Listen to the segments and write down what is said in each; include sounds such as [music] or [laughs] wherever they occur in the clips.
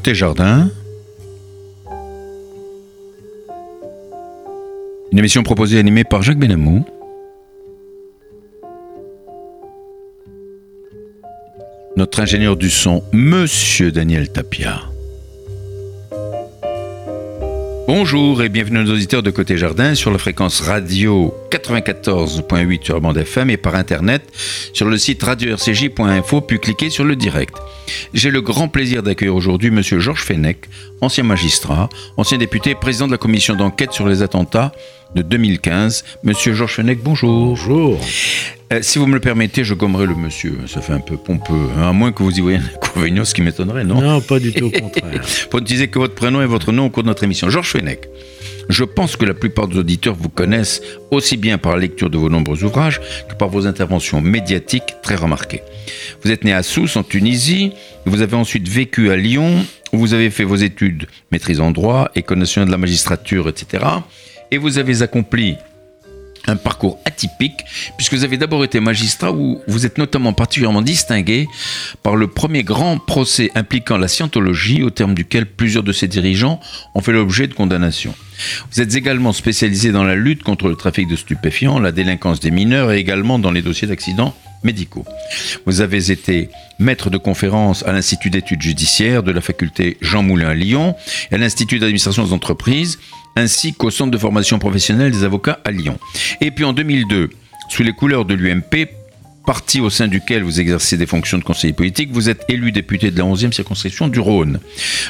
Côté jardin, une émission proposée et animée par Jacques Benamou. Notre ingénieur du son, Monsieur Daniel Tapia. Bonjour et bienvenue aux auditeurs de Côté Jardin sur la fréquence radio 94.8 sur bande FM et par internet sur le site radio-rcj.info puis cliquez sur le direct. J'ai le grand plaisir d'accueillir aujourd'hui monsieur Georges Fenech, ancien magistrat, ancien député, président de la commission d'enquête sur les attentats de 2015. Monsieur Georges Fenech, bonjour. Bonjour. Euh, si vous me le permettez, je gommerai le monsieur. Ça fait un peu pompeux. hein, à moins que vous y voyez un inconvénient, ce qui m'étonnerait, non? Non, pas du tout au contraire. [laughs] Pour n'utiliser que votre prénom et votre nom au cours de notre émission. Georges Fenech. Je pense que la plupart des auditeurs vous connaissent aussi bien par la lecture de vos nombreux ouvrages que par vos interventions médiatiques très remarquées. Vous êtes né à Sousse, en Tunisie. Vous avez ensuite vécu à Lyon, où vous avez fait vos études maîtrise en droit, école nationale de la magistrature, etc. Et vous avez accompli un parcours atypique, puisque vous avez d'abord été magistrat où vous êtes notamment particulièrement distingué par le premier grand procès impliquant la scientologie, au terme duquel plusieurs de ses dirigeants ont fait l'objet de condamnations. Vous êtes également spécialisé dans la lutte contre le trafic de stupéfiants, la délinquance des mineurs et également dans les dossiers d'accidents médicaux. Vous avez été maître de conférence à l'Institut d'études judiciaires de la faculté Jean Moulin à Lyon et à l'Institut d'administration des entreprises ainsi qu'au Centre de formation professionnelle des avocats à Lyon. Et puis en 2002, sous les couleurs de l'UMP, parti au sein duquel vous exercez des fonctions de conseiller politique, vous êtes élu député de la 11e circonscription du Rhône.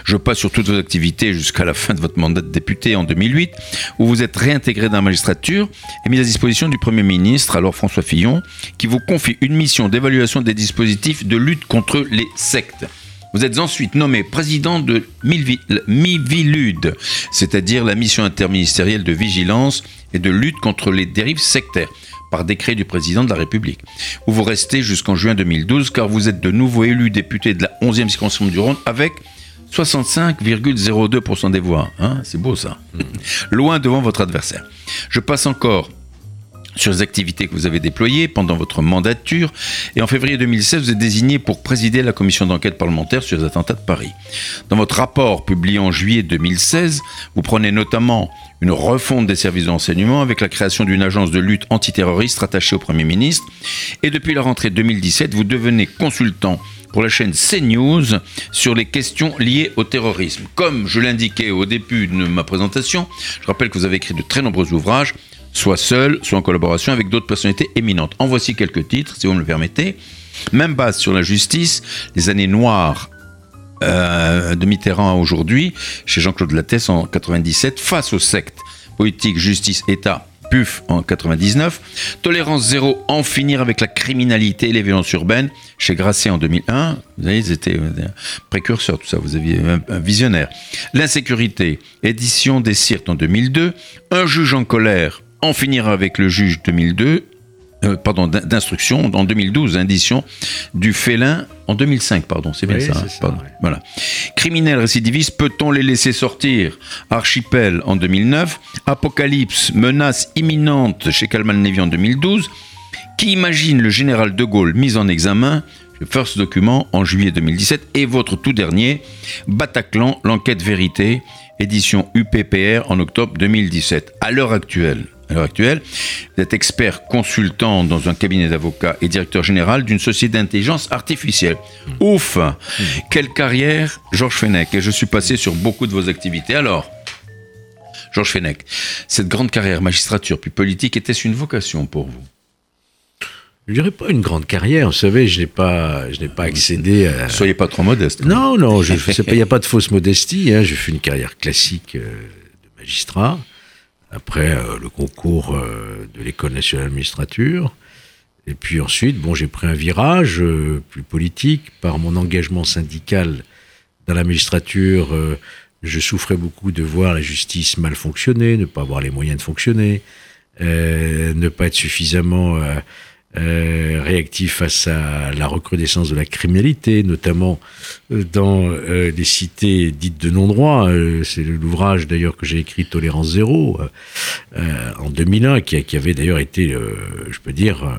Je passe sur toutes vos activités jusqu'à la fin de votre mandat de député en 2008, où vous êtes réintégré dans la magistrature et mis à disposition du Premier ministre, alors François Fillon, qui vous confie une mission d'évaluation des dispositifs de lutte contre les sectes. Vous êtes ensuite nommé président de MIVILUD, c'est-à-dire la mission interministérielle de vigilance et de lutte contre les dérives sectaires, par décret du président de la République, où vous restez jusqu'en juin 2012, car vous êtes de nouveau élu député de la 11e circonscription du Rhône avec 65,02% des voix. Hein C'est beau ça. Loin devant votre adversaire. Je passe encore sur les activités que vous avez déployées pendant votre mandature. Et en février 2016, vous êtes désigné pour présider la commission d'enquête parlementaire sur les attentats de Paris. Dans votre rapport publié en juillet 2016, vous prenez notamment une refonte des services de renseignement avec la création d'une agence de lutte antiterroriste rattachée au Premier ministre. Et depuis la rentrée 2017, vous devenez consultant pour la chaîne CNews sur les questions liées au terrorisme. Comme je l'indiquais au début de ma présentation, je rappelle que vous avez écrit de très nombreux ouvrages soit seul, soit en collaboration avec d'autres personnalités éminentes. En voici quelques titres, si vous me le permettez. Même base sur la justice, les années noires euh, de Mitterrand à aujourd'hui, chez Jean-Claude Lattès en 97, face aux sectes, politique, justice, État, PUF en 99, Tolérance zéro, en finir avec la criminalité et les violences urbaines, chez Grasset en 2001, vous voyez, ils étaient précurseurs, tout ça, vous aviez un, visionnaire. L'insécurité, édition des Cirques en 2002, Un juge en colère, en finir avec le juge 2002, euh, pardon, d'instruction en 2012, édition du félin en 2005, pardon, c'est bien Oui, ça. hein, ça, pardon, ouais. Voilà. Criminel récidiviste, peut-on les laisser sortir? Archipel en 2009, Apocalypse, menace imminente chez Calman Levy en 2012, qui imagine le général de Gaulle mis en examen? Le First Document en juillet 2017 et votre tout dernier, Bataclan, l'enquête vérité, édition UPPR en octobre 2017. À l'heure actuelle, à l'heure actuelle, vous êtes expert consultant dans un cabinet d'avocats et directeur général d'une société d'intelligence artificielle. Ouf Quelle carrière, Georges Fenech Et je suis passé sur beaucoup de vos activités. Alors, Georges Fenech, cette grande carrière magistrature puis politique, était-ce une vocation pour vous? Je dirais pas une grande carrière, vous savez, je n'ai pas, je n'ai pas accédé à... Soyez pas trop modeste. Non, non, je- pas- il n'y a pas de fausse modestie. Hein. J'ai fait une carrière classique euh, de magistrat. Après euh, le concours euh, de l'école nationale de magistrature. Et puis ensuite, bon, j'ai pris un virage euh, plus politique par mon engagement syndical dans la magistrature. je souffrais beaucoup de voir la justice mal fonctionner, ne pas avoir les moyens de fonctionner, ne pas être suffisamment euh, euh, réactif face à la recrudescence de la criminalité, notamment euh, dans euh, les cités dites de non-droit. Euh, C'est l'ouvrage d'ailleurs que j'ai écrit Tolérance zéro euh, euh, en 2001, qui, avait d'ailleurs été, euh, je peux dire, euh,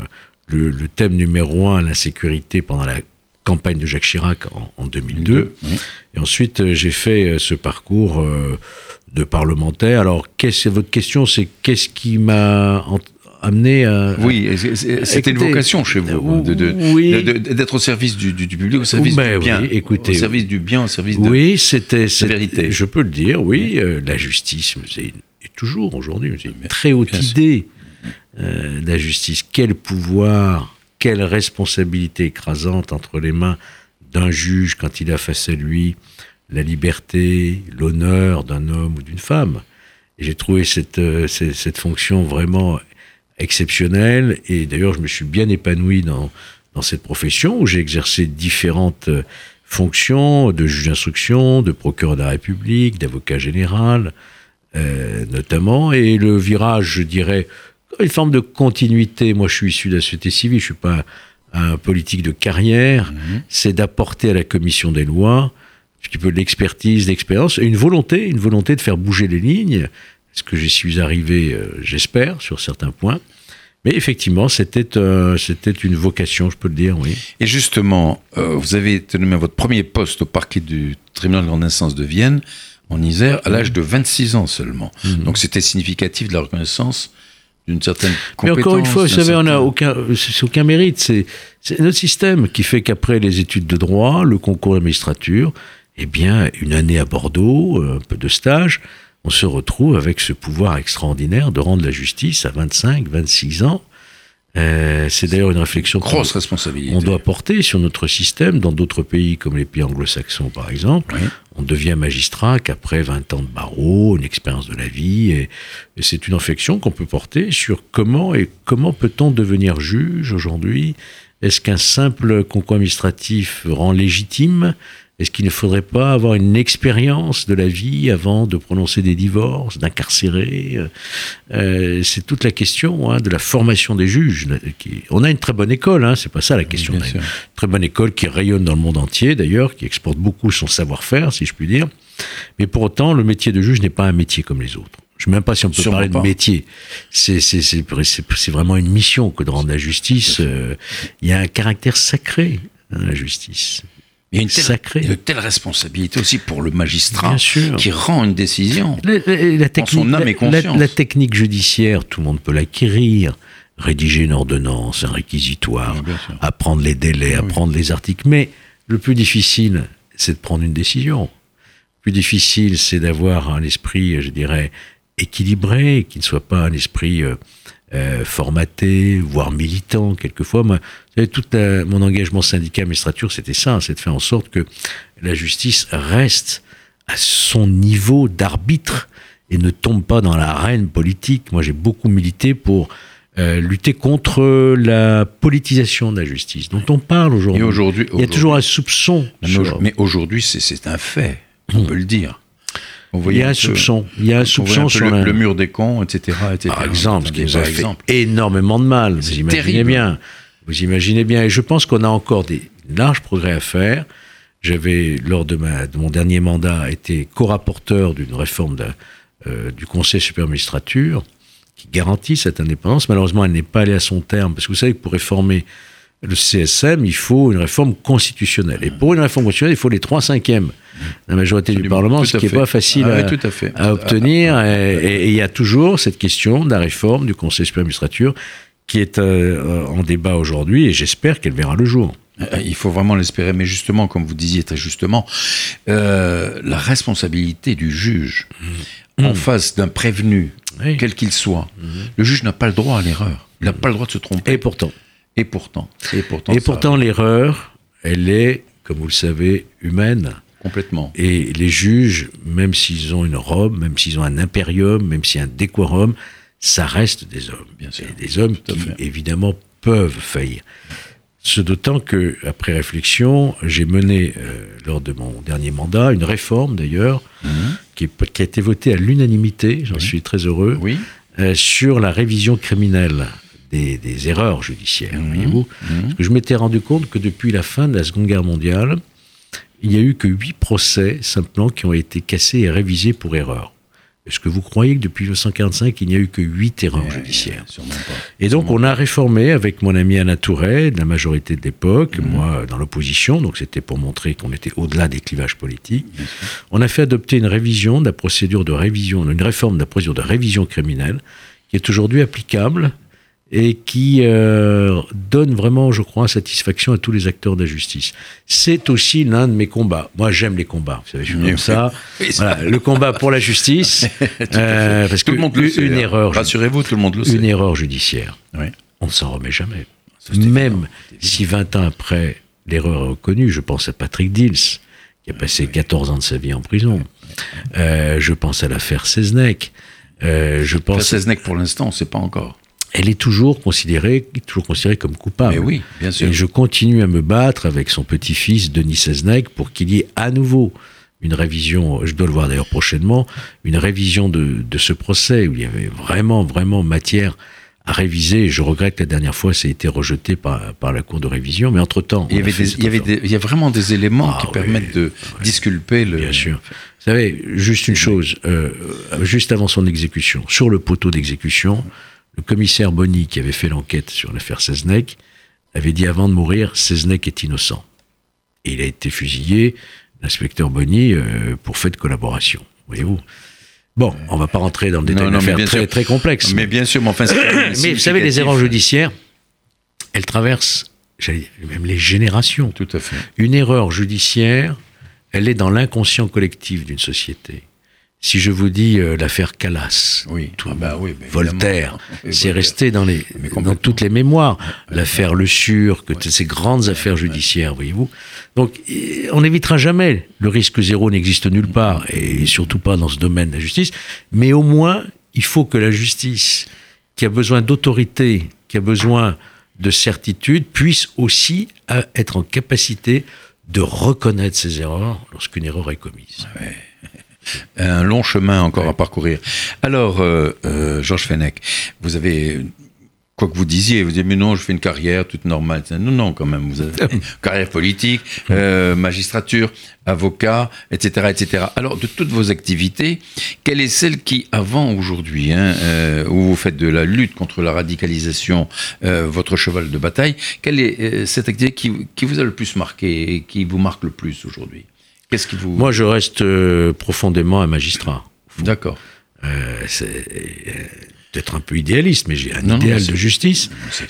le, le thème numéro un, l'insécurité pendant la campagne de Jacques Chirac en, 2002. Et ensuite, j'ai fait ce parcours de parlementaire. Alors, qu'est-ce, votre question, c'est qu'est-ce qui m'a amené à... Oui, c'était une vocation chez vous, d'être au service du, public, au service ben du bien. écoutez, au service du bien, au service de oui, c'était, la vérité. Je peux le dire, oui. Euh, la justice, c'est et toujours aujourd'hui, c'est une très haute idée. Euh, la justice, quel pouvoir, quelle responsabilité écrasante entre les mains d'un juge quand il a face à lui la liberté, l'honneur d'un homme ou d'une femme. J'ai trouvé cette, euh, cette, fonction vraiment exceptionnelle. Et d'ailleurs, je me suis bien épanoui dans, dans cette profession où j'ai exercé différentes euh, fonctions de juge d'instruction, de procureur de la République, d'avocat général, euh, notamment. Et le virage, je dirais, une forme de continuité. Moi, je suis issu de la société civile, je suis pas un, politique de carrière. Mhm. C'est d'apporter à la commission des lois un petit peu l'expertise, l'expérience, et une volonté, une volonté de faire bouger les lignes. Est-ce que j'y suis arrivé, euh, j'espère, sur certains points. Mais effectivement, c'était euh, c'était une vocation, je peux le dire, oui. Et justement, euh, vous avez été nommé à votre premier poste au parquet du tribunal de grande instance de Vienne, en Isère, à l'âge de 26 ans seulement. Mhm. Donc c'était significatif de la reconnaissance d'une certaine compétence. Mais encore une fois, vous savez, on n'a aucun, aucun mérite. C'est notre système qui fait qu'après les études de droit, le concours de magistrature, eh bien, une année à Bordeaux, un peu de stage, on se retrouve avec ce pouvoir extraordinaire de rendre la justice à 25, 26 ans. Euh, c'est d'ailleurs une réflexion grosse responsabilité. On doit porter sur notre système dans d'autres pays comme les pays anglo-saxons par exemple. On devient magistrat qu'après 20 ans de barreau, une expérience de la vie, et, et c'est une réflexion qu'on peut porter sur comment et comment peut-on devenir juge aujourd'hui? Est-ce qu'un simple concours administratif rend légitime? Est-ce qu'il ne faudrait pas avoir une expérience de la vie avant de prononcer des divorces, d'incarcérer euh, euh, C'est toute la question hein, de la formation des juges. on a une très bonne école, hein, c'est pas ça la question. une très bonne école qui rayonne dans le monde entier d'ailleurs, qui exporte beaucoup son savoir-faire, si je puis dire. Mais pour autant, le métier de juge n'est pas un métier comme les autres. Je ne sais même pas si on peut parler de métier. C'est vraiment une mission que de rendre la justice. Euh, il y a un caractère sacré à la justice. Il y a une telle, telle responsabilité aussi pour le magistrat qui rend une décision la, la, technique, son âme et conscience. La, technique judiciaire, tout le monde peut l'acquérir. Rédiger une ordonnance, un réquisitoire, apprendre les délais, apprendre les articles. Mais le plus difficile, c'est de prendre une décision. Le plus difficile, c'est d'avoir un esprit, je dirais, équilibré, qui ne soit pas un esprit euh, euh, formaté, voire militant quelquefois. Moi, tout mon engagement syndical magistrature, c'était ça, c'est de faire en sorte que la justice reste à son niveau d'arbitre et ne tombe pas dans l'arène politique. Moi, j'ai beaucoup milité pour euh, lutter contre la politisation de la justice, dont on parle aujourd'hui. Aujourd'hui, il y a toujours un soupçon. Mais aujourd'hui, c'est un fait, on peut le dire il y a un soupçon. Il y a un soupçon sur le, mur des cons, etc., Par exemple, ce qui nous a fait énormément de mal. Vous imaginez bien. Vous imaginez bien. Et je pense qu'on a encore des larges progrès à faire. J'avais, lors de, ma, de mon dernier mandat, été co-rapporteur d'une réforme euh, du Conseil supérieur de magistrature qui garantit cette indépendance. Malheureusement, elle n'est pas allée à son terme, parce que vous savez que pour réformer le CSM, il faut une réforme constitutionnelle. Et pour une réforme constitutionnelle, il faut les trois cinquièmes la majorité du Parlement, ce qui n'est pas facile ah à, obtenir. Et, il y a toujours cette question de la réforme du Conseil supérieur magistrature qui est euh, en débat aujourd'hui, et j'espère qu'elle verra le jour. Euh, il faut vraiment l'espérer, mais justement, comme vous disiez très justement, euh, la responsabilité du juge mmh. en face d'un prévenu, quel qu'il soit, mmh. le juge n'a pas le droit à l'erreur. Il n'a pas le droit de se tromper. Et pourtant. Et pourtant. Et pourtant, et pourtant l'erreur, elle est, comme vous le savez, humaine. Complètement. Et les juges, même s'ils ont une robe, même s'ils ont un impérium, même s'il y a un décorum, ça reste des hommes. Bien sûr. Et des hommes qui, évidemment, peuvent faillir. Ce d'autant que, après réflexion, j'ai mené, euh, lors de mon dernier mandat, une réforme d'ailleurs, mhm. qui, qui, a été votée à l'unanimité, j'en suis très heureux, oui. Euh, sur la révision criminelle des, erreurs judiciaires. Mhm. Voyez-vous mhm. Parce que je m'étais rendu compte que depuis la fin de la Seconde Guerre mondiale, il n'y a eu que huit procès simplement qui ont été cassés et révisés pour erreur. Est-ce que vous croyez que depuis 1945, il n'y a eu que huit erreurs judiciaires Sûrement pas. Et donc, on a réformé avec mon ami Anna Touret, de la majorité de l'époque, moi dans l'opposition, donc c'était pour montrer qu'on était au-delà des clivages politiques. On a fait adopter une révision de la procédure de révision, une réforme de la procédure de révision criminelle, qui est aujourd'hui applicable et qui euh, donne vraiment, je crois, satisfaction à tous les acteurs de la justice. C'est aussi l'un de mes combats. Moi, j'aime les combats. Vous savez, je suis comme ça. Oui, ça- [laughs] Voilà, le combat pour la justice, [laughs] euh, parce Tout que le monde le sait. une hein. erreur, Rassurez-vous, tout le monde le sait. une erreur judiciaire, Oui. on ne s'en remet jamais. Même si 20 ans après l'erreur est reconnue, je pense à Patrick Dils, qui a passé 14 ans de sa vie en prison. Euh, je pense à l'affaire Seznec. Euh, je pense, Seznec, pour l'instant, on ne sait pas encore. Elle est toujours considérée, toujours considérée comme coupable. Mais oui, bien sûr. Et je continue à me battre avec son petit-fils Denis Seznec pour qu'il y ait à nouveau une révision, je dois le voir d'ailleurs prochainement, une révision de, de ce procès où il y avait vraiment, vraiment matière à réviser. Je regrette que la dernière fois, ça a été rejeté par, par la Cour de révision. Mais entre-temps, Il y, avait des- il, y avait des- il y a vraiment des éléments Ah qui oui, permettent de disculper le. Bien sûr. Vous savez, juste une chose, euh, juste avant son exécution, sur le poteau d'exécution, le commissaire Bonny, qui avait fait l'enquête sur l'affaire Seznec, avait dit avant de mourir, Seznec est innocent. Et il a été fusillé, l'inspecteur Bonny, euh, pour fait de collaboration. Voyez-vous Bon, on va pas rentrer dans le détail d'une affaire très, sûr. très complexe. Mais bien sûr, mais enfin, [coughs] Mais vous savez, les erreurs judiciaires, elles traversent, même les générations. Tout à fait. Une erreur judiciaire, elle est dans l'inconscient collectif d'une société. Si je vous dis euh, l'affaire Calas, Oui. Ah bah oui, bah Voltaire, c'est resté dans, les, dans toutes les mémoires. L'affaire Le Sur, que ces grandes affaires judiciaires, voyez-vous. Donc, eh, on n'évitera jamais. Le risque zéro n'existe nulle part, et surtout pas dans ce domaine de la justice. Mais au moins, il faut que la justice, qui a besoin d'autorité, qui a besoin de certitude, puisse aussi euh, être en capacité de reconnaître ses erreurs lorsqu'une erreur est commise. Un long chemin encore à parcourir. Alors, euh, euh, Georges Fenech, vous avez, quoi que vous disiez, vous dites, mais non, je fais une carrière toute normale. Non, non, quand même, vous avez [laughs] une carrière politique, euh, magistrature, avocat, etc., etc. Alors, de toutes vos activités, quelle est celle qui, avant aujourd'hui, hein, euh, où vous faites de la lutte contre la radicalisation, euh, votre cheval de bataille, quelle est cette activité qui, qui vous a le plus marqué et qui vous marque le plus aujourd'hui? Qu'est-ce qui vous... Moi, je reste euh, profondément un magistrat. D'accord. Euh, c'est euh, peut-être un peu idéaliste, mais j'ai un Non, idéal de justice [clears throat]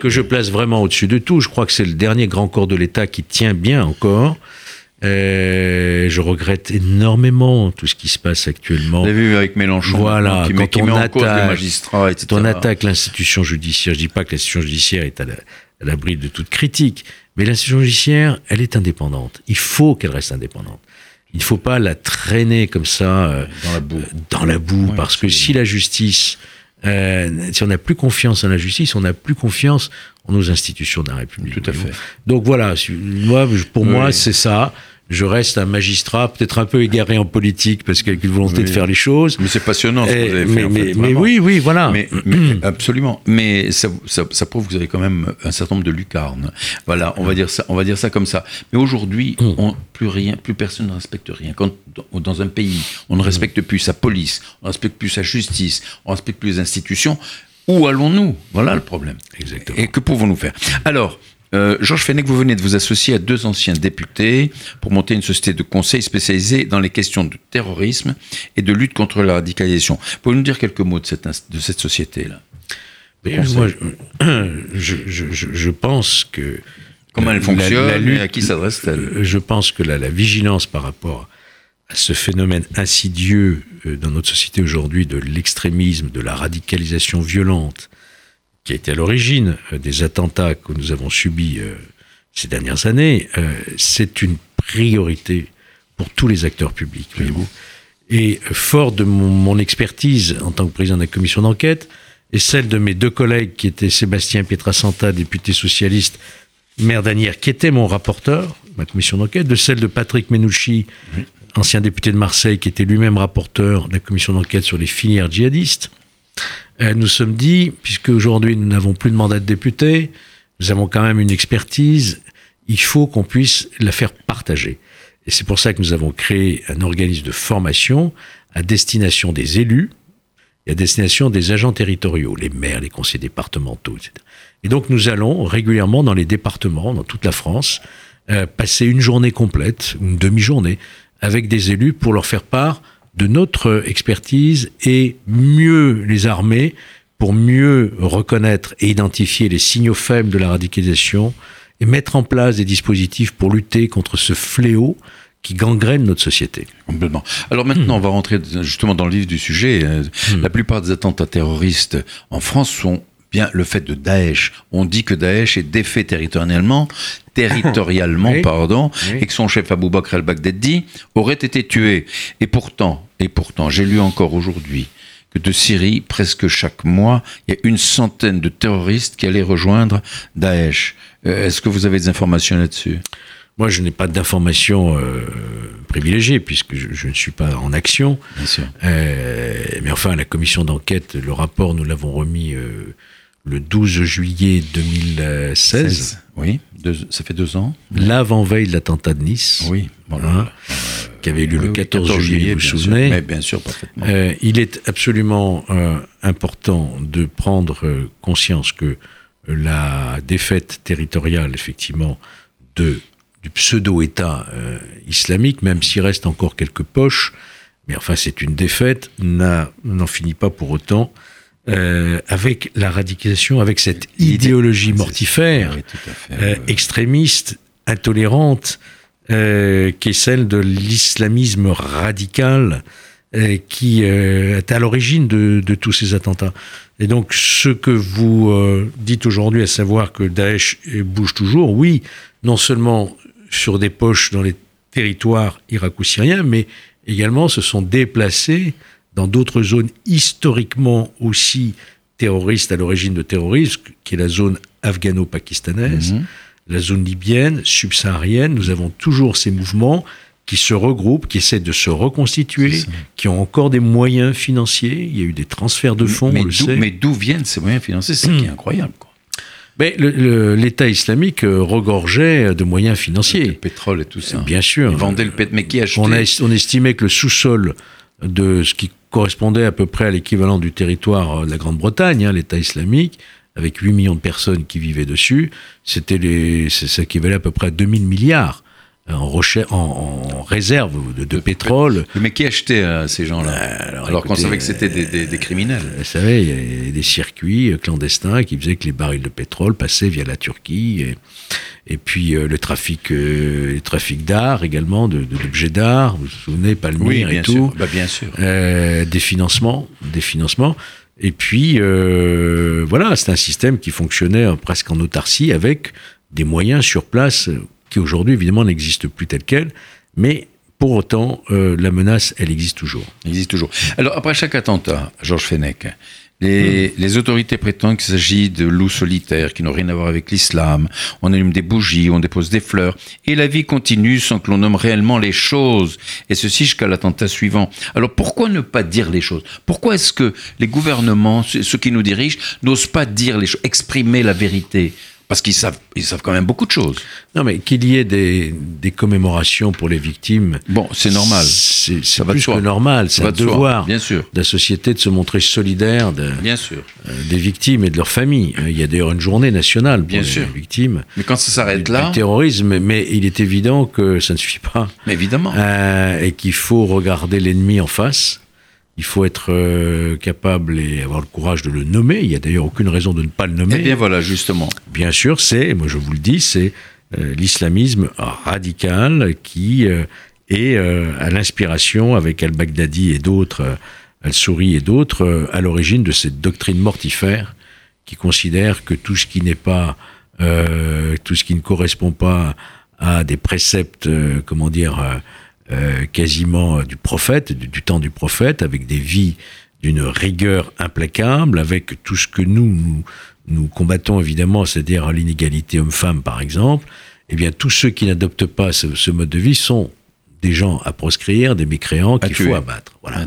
que- je place vraiment au-dessus de tout. Je crois que c'est le dernier grand corps de l'État qui tient bien encore. Euh, je regrette énormément tout ce qui se passe actuellement. Vous avez vu avec Mélenchon, Voilà, qui, met, quand qui on met en cause les attaque- magistrats, etc. Quand on attaque l'institution judiciaire, je dis pas que l'institution judiciaire est à la- à l'abri de toute critique, mais l'institution judiciaire, elle est indépendante. Il faut qu'elle reste indépendante. Il ne faut pas la traîner comme ça euh, Dans la boue. dans la boue, Oui, parce que si la justice, euh, si on n'a plus confiance en la justice, on n'a plus confiance en nos institutions de la République. Tout à fait. Donc voilà, moi, pour Oui. moi, c'est ça. Je reste un magistrat, peut-être un peu égaré en politique, parce qu'avec une volonté de faire les choses. Mais c'est passionnant ce que vous avez mais, fait. en mais- fait, mais vraiment. oui, oui, voilà. Mais, [clears throat] absolument. Mais ça, ça, ça prouve que vous avez quand même un certain nombre de lucarnes. Voilà, on va dire ça, on va dire ça comme ça. Mais aujourd'hui, Mm. plus rien, plus personne ne respecte rien. Quand dans- dans un pays, on ne respecte plus sa police, on ne respecte plus sa justice, on ne respecte plus les institutions. Où allons-nous? Voilà le problème. Exactement. Et que pouvons-nous faire? Alors. Euh, Georges Fenech, vous venez de vous associer à deux anciens députés pour monter une société de conseil spécialisée dans les questions de terrorisme et de lutte contre la radicalisation. Pouvez-vous nous dire quelques mots de cette, ins- de cette société-là? Moi, [coughs] je, je- je- je pense que. Comment la- elle fonctionne la- la et lutte- à qui s'adresse-t-elle? Euh, Je pense que la, la vigilance par rapport à ce phénomène insidieux euh, dans notre société aujourd'hui de l'extrémisme, de la radicalisation violente, qui a été à l'origine euh, des attentats que nous avons subis euh, ces dernières années, euh, c'est une priorité pour tous les acteurs publics, voyez-vous. Et fort de mon, mon expertise en tant que président de la commission d'enquête, et celle de mes deux collègues qui étaient Sébastien Pietrasanta, député socialiste, maire d'Anières, qui était mon rapporteur, ma commission d'enquête, de celle de Patrick Menouchi, ancien député de Marseille, qui était lui-même rapporteur de la commission d'enquête sur les filières djihadistes. Euh, nous sommes dit, puisque aujourd'hui nous n'avons plus de mandat de député, nous avons quand même une expertise, il faut qu'on puisse la faire partager. Et c'est pour ça que nous avons créé un organisme de formation à destination des élus et à destination des agents territoriaux, les maires, les conseillers départementaux, etc. Et donc nous allons régulièrement dans les départements, dans toute la France, euh, passer une journée complète, une demi-journée, avec des élus pour leur faire part de notre expertise et mieux les armer pour mieux reconnaître et identifier les signaux faibles de la radicalisation et mettre en place des dispositifs pour lutter contre ce fléau qui gangrène notre société. Complètement. Alors maintenant, on va rentrer justement dans le vif du sujet. Euh, hmm. La plupart des attentats terroristes en France sont bien le fait de Daesh. On dit que Daesh est défait territorialement, territorialement, pardon, et que son chef Abou Bakr al-Baghdadi aurait été tué. Et pourtant, et pourtant, j'ai lu encore aujourd'hui que de Syrie, presque chaque mois, il y a une centaine de terroristes qui allaient rejoindre Daesh. Euh, est-ce que vous avez des informations là-dessus? Moi, je n'ai pas d'informations euh, privilégiées puisque je, ne suis pas en action. Bien sûr. Euh, mais enfin, la commission d'enquête, le rapport, nous l'avons remis le 12 juillet 2016. oui, ça fait deux ans. L'avant-veille de l'attentat de Nice. Oui, hein, qui avait eu lieu le 14, juillet, vous vous souvenez. Mais bien sûr, parfaitement. Euh, il est absolument euh, important de prendre euh, conscience que la défaite territoriale, effectivement, de, du pseudo-État islamique, même s'il reste encore quelques poches, mais enfin c'est une défaite, n'en finit pas pour autant euh, avec la radicalisation, avec cette idéologie mortifère, euh, extrémiste, intolérante, euh, qui est celle de l'islamisme radical, qui est à l'origine de, de, tous ces attentats. Et donc, ce que vous dites aujourd'hui, à savoir que Daesh bouge toujours, oui, non seulement sur des poches dans les territoires irako-syriens, mais également se sont déplacés dans d'autres zones historiquement aussi terroristes à l'origine de terrorisme, qui est la zone afghano-pakistanaise, mhm. la zone libyenne, subsaharienne. Nous avons toujours ces mouvements qui se regroupent, qui essaient de se reconstituer, qui ont encore des moyens financiers. Il y a eu des transferts de fonds, mais, on le sait. Mais d'où viennent ces moyens financiers? C'est qui est incroyable. Quoi. Mais l'État islamique euh, regorgeait de moyens financiers. Le pétrole et tout ça. Bien sûr. Ils vendaient le pétrole, mais qui achetait on, on estimait que le sous-sol de ce qui correspondait à peu près à l'équivalent du territoire de la Grande-Bretagne, hein, l'État islamique, avec 8 millions de personnes qui vivaient dessus, c'était les, ça équivalait à peu près à 2000 milliards en, recherche, en, réserve de, pétrole. Mais qui achetait euh, ces gens-là euh, Alors, qu'on savait que c'était des, des, criminels. Vous savez, il y avait des circuits clandestins qui faisaient que les barils de pétrole passaient via la Turquie. Et, et puis euh, le trafic, trafic d'art également, d'objets de, d'art. Vous vous souvenez, Palmyre et tout. Bah, bien sûr. des financements, des financements. Et puis voilà, c'est un système qui fonctionnait presque en autarcie avec des moyens sur place qui aujourd'hui évidemment n'existe plus tel quel, mais pour autant, euh, la menace, elle existe toujours. existe toujours. Alors, après chaque attentat, Georges Fenech, les, hmm. les, autorités prétendent qu'il s'agit de loups solitaires qui n'ont rien à voir avec l'islam. On allume des bougies, on dépose des fleurs, et la vie continue sans que l'on nomme réellement les choses. Et ceci jusqu'à l'attentat suivant. Alors pourquoi ne pas dire les choses? Pourquoi est-ce que les gouvernements, ceux qui nous dirigent, n'osent pas dire les choses, exprimer la vérité? Parce qu'ils savent, ils savent quand même beaucoup de choses. Non, mais qu'il y ait des, des, commémorations pour les victimes. Bon, c'est normal. C'est plus que normal. C'est un devoir bien sûr. de la société de se montrer solidaire de, bien sûr. Euh, des victimes et de leurs familles. Euh, il y a d'ailleurs une journée nationale pour bien les sûr. victimes. Mais quand ça s'arrête là. Du terrorisme, mais il est évident que ça ne suffit pas. Mais évidemment. Euh, et qu'il faut regarder l'ennemi en face il faut être euh, capable et avoir le courage de le nommer. Il n'y a d'ailleurs aucune raison de ne pas le nommer. Eh bien voilà, justement. Bien sûr, c'est, moi je vous le dis, c'est euh, l'islamisme radical qui euh, est à l'inspiration avec al-Baghdadi et d'autres, al-Souri et d'autres, à l'origine de cette doctrine mortifère qui considère que tout ce qui n'est pas, tout ce qui ne correspond pas à des préceptes, comment dire, euh, quasiment du prophète, du, temps du prophète, avec des vies d'une rigueur implacable, avec tout ce que nous, nous, combattons évidemment, c'est-à-dire l'inégalité homme-femme par exemple, eh bien tous ceux qui n'adoptent pas ce, mode de vie sont des gens à proscrire, des mécréants qu'il faut abattre. Voilà.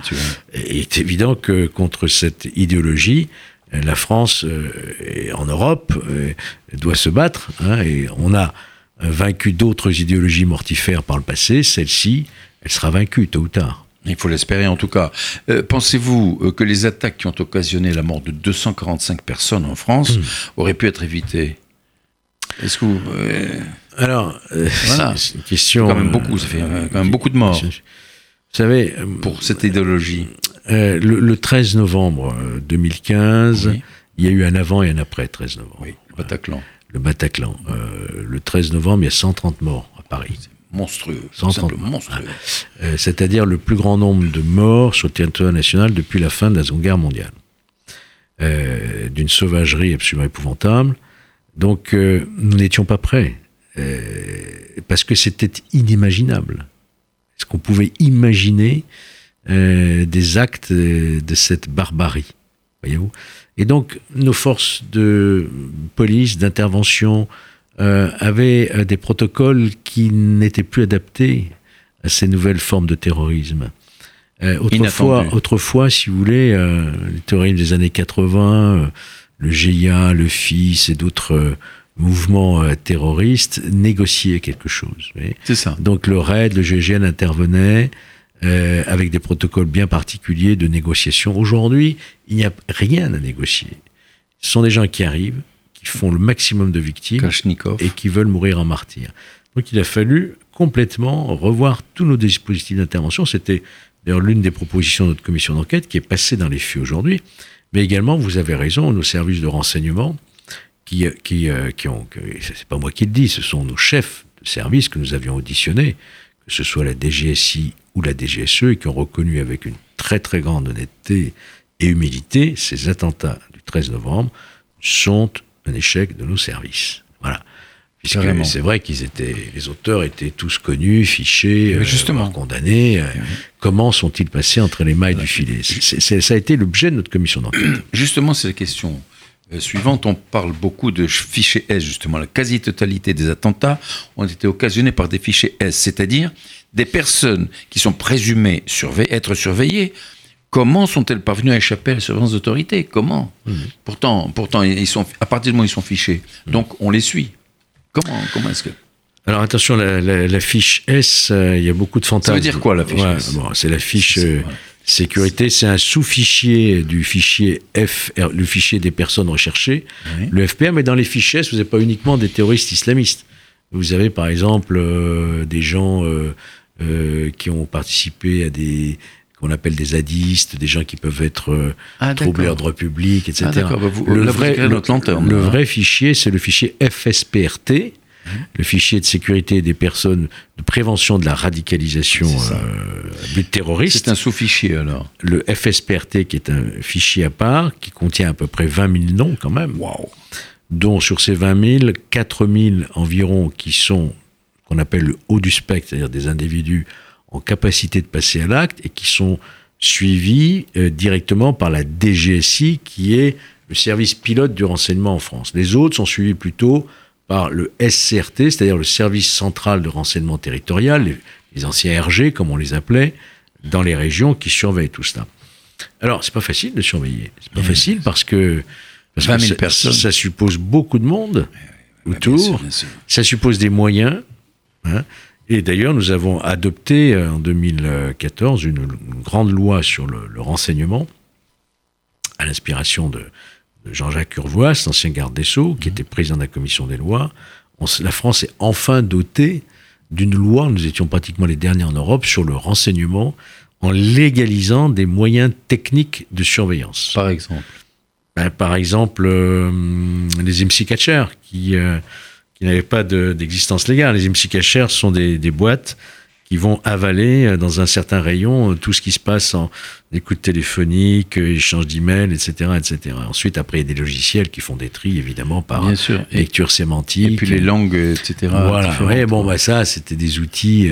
il est évident que contre cette idéologie, la France euh, en Europe euh, doit se battre. Hein, et on a vaincu d'autres idéologies mortifères par le passé, celle-ci, elle sera vaincue tôt ou tard. Il faut l'espérer en tout cas. Euh, pensez-vous euh, que les attaques qui ont occasionné la mort de 245 personnes en France mmh. auraient pu être évitées? Est-ce que vous... Alors, c'est une question... Quand même beaucoup, ça fait quand même beaucoup de morts. Vous savez... Pour cette idéologie. Le, 13 novembre 2015, il y a eu un avant et un après 13 novembre. Oui, Bataclan. Le Bataclan. le 13 novembre, il y a 130 morts à Paris monstrueux. monstrueux. Euh, c'est-à-dire le plus grand nombre de morts sur le territoire national depuis la fin de la Seconde Guerre mondiale. Euh, d'une sauvagerie absolument épouvantable. Donc euh, nous n'étions pas prêts, parce que c'était inimaginable. Est-ce qu'on pouvait imaginer des actes de cette barbarie Voyez-vous? Et donc nos forces de police, d'intervention, euh, avait euh, des protocoles qui n'étaient plus adaptés à ces nouvelles formes de terrorisme. Euh, autrefois, autrefois, si vous voulez, euh, le terrorisme des années 80, le GIA, le FIS et d'autres mouvements terroristes négociaient quelque chose. C'est ça. Donc le RAID, le GIGN intervenaient avec des protocoles bien particuliers de négociation. Aujourd'hui, il n'y a rien à négocier. Ce sont des gens qui arrivent, font le maximum de victimes et qui veulent mourir en martyrs. Donc il a fallu complètement revoir tous nos dispositifs d'intervention. C'était d'ailleurs l'une des propositions de notre commission d'enquête qui est passée dans les faits aujourd'hui. Mais également, vous avez raison, nos services de renseignement qui, qui, euh, qui ont, c'est pas moi qui le dis, ce sont nos chefs de service que nous avions auditionnés, que ce soit la DGSI ou la DGSE, et qui ont reconnu avec une très très grande honnêteté et humilité ces attentats du 13 novembre sont un échec de nos services. Voilà. Puisque c'est vrai qu'ils étaient, les auteurs étaient tous connus, fichés, euh, justement. condamnés. Comment sont-ils passés entre les mailles du filet? Ça a été l'objet de notre commission d'enquête. Justement, c'est la question suivante. On parle beaucoup de fichiers S, justement. La quasi-totalité des attentats ont été occasionnés par des fichiers S, c'est-à-dire des personnes qui sont présumées être surveillées Comment sont-elles parvenues à échapper à la surveillance d'autorité? Comment? Pourtant, pourtant ils sont, à partir du moment où ils sont fichés, donc on les suit. Comment, comment est-ce que alors attention, la, fiche S, euh, il y a beaucoup de fantasmes. Ça veut dire quoi la fiche S? C'est la fiche euh, sécurité, c'est un sous-fichier du fichier F, le fichier des personnes recherchées, le FPR, mais dans les fichiers vous n'avez pas uniquement des terroristes islamistes. Vous avez par exemple euh, des gens qui ont participé à des, qu'on appelle des zadistes, des gens qui peuvent être euh, ah, troublés l'ordre public, etc. Ah, bah, le, vrai, le, vrai fichier, c'est le fichier FSPRT. Le fichier de sécurité des personnes, de prévention de la radicalisation euh, but terroriste. C'est un sous-fichier alors Le FSPRT, qui est un fichier à part, qui contient à peu près 20 000 noms quand même. Wow. Dont sur ces 20 000, 4 000 environ qui sont, qu'on appelle le haut du spectre, c'est-à-dire des individus en capacité de passer à l'acte et qui sont suivis euh, directement par la DGSI, qui est le service pilote du renseignement en France. Les autres sont suivis plutôt par le SCRT, c'est-à-dire le service central de renseignement territorial, les, anciens RG, comme on les appelait, dans les régions qui surveillent tout cela. Alors, c'est pas facile de surveiller. C'est pas facile parce que, ça, suppose beaucoup de monde autour. Ça suppose des moyens. Hein. Et d'ailleurs, nous avons adopté euh, en 2014 une, grande loi sur le, renseignement, à l'inspiration de, Jean-Jacques Urvoas, ancien garde des Sceaux, qui était président de la commission des lois. la France est enfin dotée d'une loi, nous étions pratiquement les derniers en Europe, sur le renseignement, en légalisant des moyens techniques de surveillance. Par exemple ben, Par exemple, euh, les IMSI catchers, qui... Euh, qui n'avaient pas d'existence légale. Les MC cachers sont des, des, boîtes qui vont avaler euh, dans un certain rayon euh, tout ce qui se passe en écoute téléphonique, euh, échange d'emails, etc., etc. Ensuite, après, il y a des logiciels qui font des tris, évidemment, par lecture sémantique. Et puis les langues, etc. Voilà. Ouais, bon, bah ça, c'était des outils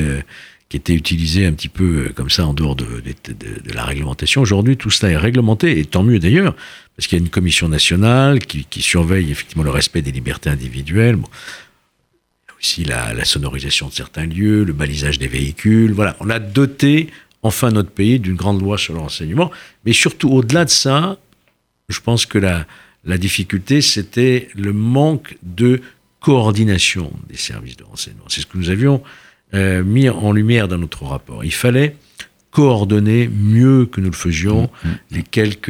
qui étaient utilisés un petit peu comme ça en dehors de, de, de la réglementation. Aujourd'hui, tout cela est réglementé, et tant mieux d'ailleurs, parce qu'il y a une commission nationale qui, qui, surveille effectivement le respect des libertés individuelles. Bon. Aussi la, la, sonorisation de certains lieux, le balisage des véhicules. Voilà, on a doté enfin notre pays d'une grande loi sur le renseignement. Mais surtout, au-delà de ça, je pense que la, la difficulté, c'était le manque de coordination des services de renseignement. C'est ce que nous avions euh, mis en lumière dans notre rapport. Il fallait coordonner mieux que nous le faisions Mm, les quelques.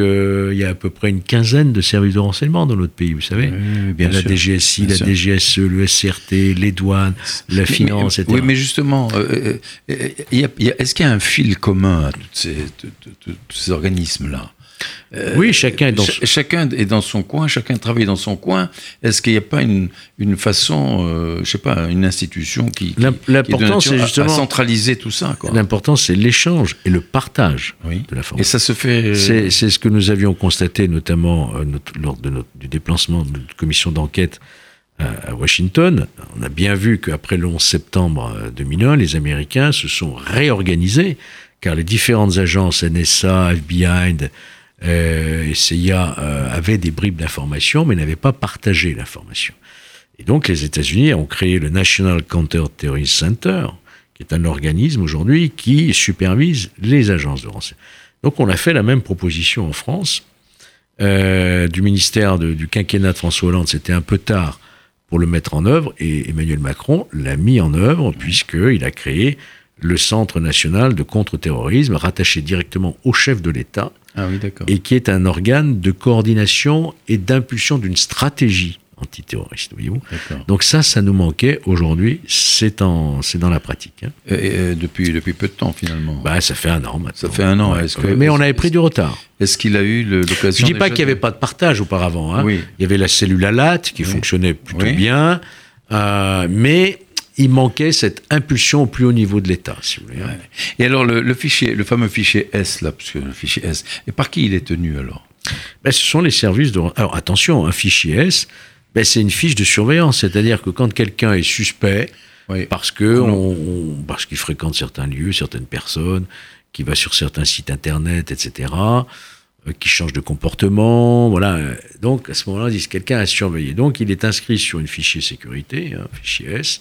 Il y a à peu près une quinzaine de services de renseignement dans notre pays, vous savez. Oui, bien la sûr. DGSI, Bien la sûr. DGSE, le SCRT, les douanes, la finance, mais- etc. Oui, mais justement, euh, euh, a- est-ce qu'il y a un fil commun à toutes ces- tous- tous- tous organismes-là oui, chacun est dans. Ch- chacun est dans son coin, chacun travaille dans son coin. Est-ce qu'il n'y a pas une, une façon, euh, je sais pas, une institution qui, l'important, c'est justement- à centraliser tout ça. L'important, c'est l'échange et le partage Oui. de la Et formation. ça se fait. C'est c'est ce que nous avions constaté notamment euh, notre- lors de notre, du déplacement de notre commission d'enquête à, Washington. On a bien vu qu'après le 11 septembre euh, 2001, les Américains se sont réorganisés car les différentes agences NSA, FBI euh, CIA euh, avaient des bribes d'informations mais n'avaient pas partagé l'information. Et donc les États-Unis ont créé le National Counter-Terrorist Center, qui est un organisme aujourd'hui qui supervise les agences de renseignement. Donc on a fait la même proposition en France. Euh, du ministère du quinquennat de François Hollande, c'était un peu tard pour le mettre en œuvre, et Emmanuel Macron l'a mis en œuvre puisqu'il a créé le Centre national de contre-terrorisme, rattaché directement au chef de l'État, Ah oui, et qui est un organe de coordination et d'impulsion d'une stratégie antiterroriste, voyez-vous. Donc ça, ça nous manquait. Aujourd'hui, c'est dans la pratique. hein. Et, et depuis, depuis peu de temps finalement. Bah, ça fait un an maintenant. Ça fait un an, Ouais. que- Mais on avait pris du retard. Est-ce qu'il a eu l'occasion Je dis pas qu'il n'y avait de- pas de partage auparavant. hein. Oui. Il y avait la cellule ALAT qui Oui. fonctionnait plutôt Oui. bien, euh, mais il manquait cette impulsion au plus haut niveau de l'État, si vous voulez. hein. Ouais. Et alors le, le fichier, le fameux fichier S là, parce que le fichier S, et par qui il est tenu alors? Ben, ce sont les services de. Alors attention, un fichier S, ben, c'est une fiche de surveillance, c'est-à-dire que quand quelqu'un est suspect, Oui. parce que on- on- parce qu'il fréquente certains lieux, certaines personnes, qui va sur certains sites internet, etc., euh, qui change de comportement, voilà. euh, Donc à ce moment-là, ils disent quelqu'un à surveiller. Donc il est inscrit sur une fichier sécurité, un fichier S,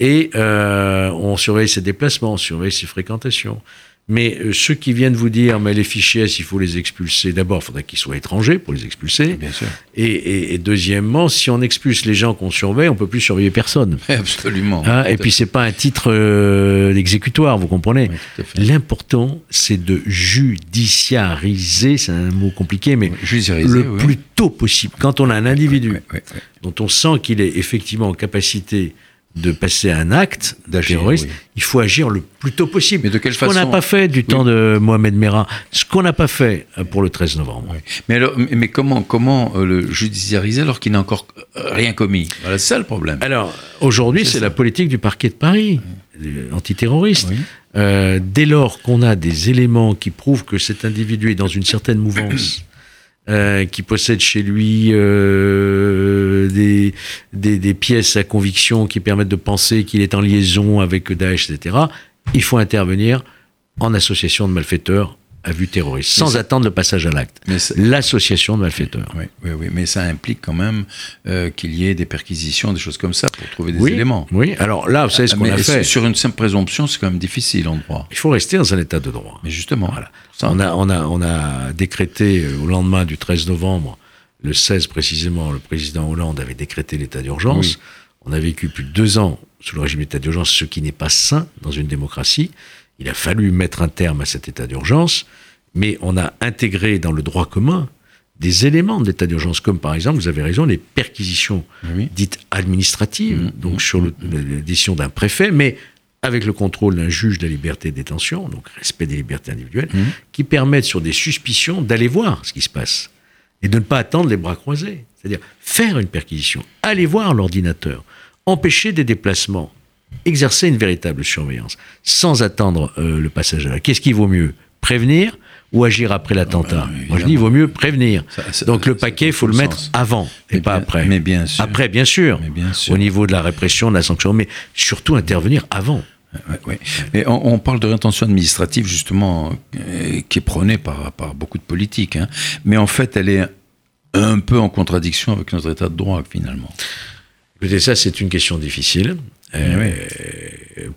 et euh, on surveille ses déplacements, on surveille ses fréquentations. Mais euh, ceux qui viennent vous dire, mais les fichiers S, il faut les expulser? D'abord, il faudrait qu'ils soient étrangers pour les expulser. Bien sûr. Et, et- et deuxièmement, si on expulse les gens qu'on surveille, on peut plus surveiller personne. [laughs] Absolument. Hein, et puis c'est pas un titre euh, d'exécutoire, vous comprenez? Oui. L'important, c'est de judiciariser, c'est un mot compliqué, mais Oui, le oui. plus tôt possible. Quand on a un individu dont on sent qu'il est effectivement en capacité de passer un acte terroriste, oui. il faut agir le plus tôt possible. Mais de quelle Ce qu'on n'a façon pas fait du temps de Mohamed Merah, ce qu'on n'a pas fait euh, pour le 13 novembre. Oui. Mais alors, mais comment, comment euh, le judiciariser alors qu'il n'a encore euh, rien commis? Voilà, c'est ça le problème. Alors, aujourd'hui, C'est la politique du parquet de Paris, antiterroriste. Euh, dès lors qu'on a des éléments qui prouvent que cet individu est dans une certaine mouvance, euh, qui possède chez lui euh, des, des, des pièces à conviction qui permettent de penser qu'il est en liaison avec Daesh, etc., il faut intervenir en association de malfaiteurs à vue terroriste, sans attendre le passage à l'acte. L'association de malfaiteurs. Oui, oui, oui, mais ça implique quand même euh, qu'il y ait des perquisitions, des choses comme ça pour trouver des oui, éléments. oui, alors là, vous savez ce qu'on mais a fait. sur une simple présomption, c'est quand même difficile en droit. Il faut rester dans un état de droit. Mais justement, Voilà. ça, On a, on, a, on a décrété euh, au lendemain du 13 novembre, le 16 précisément, le président Hollande avait décrété l'état d'urgence. Oui. On a vécu plus de deux ans sous le régime d'état d'urgence, ce qui n'est pas sain dans une démocratie. Il a fallu mettre un terme à cet état d'urgence, mais on a intégré dans le droit commun des éléments de l'état d'urgence, comme par exemple, vous avez raison, les perquisitions Oui. dites administratives, Mmh, donc sur le- la décision d'un préfet, mais avec le contrôle d'un juge de la liberté de détention, donc respect des libertés individuelles, Mmh. qui permettent sur des suspicions d'aller voir ce qui se passe et de ne pas attendre les bras croisés. C'est-à-dire faire une perquisition, aller voir l'ordinateur, empêcher des déplacements, exercer une véritable surveillance, sans attendre euh, le passage à la. Qu'est-ce qui vaut mieux Prévenir ou agir après l'attentat? Ah, Moi je dis, il vaut mieux prévenir. Ça- ça- Donc le paquet, il faut le mettre avant et Mais pas bien- après. mais bien sûr. Après, bien sûr. Mais bien sûr. Au niveau de la répression, de la sanction, mais surtout intervenir avant. Ouais, ouais. Mais on, on parle de rétention administrative, justement, euh, qui est prônée par, par beaucoup de politiques. hein. Mais en fait, elle est un peu en contradiction avec notre état de droit, finalement. Écoutez, ça, c'est une question difficile. Euh,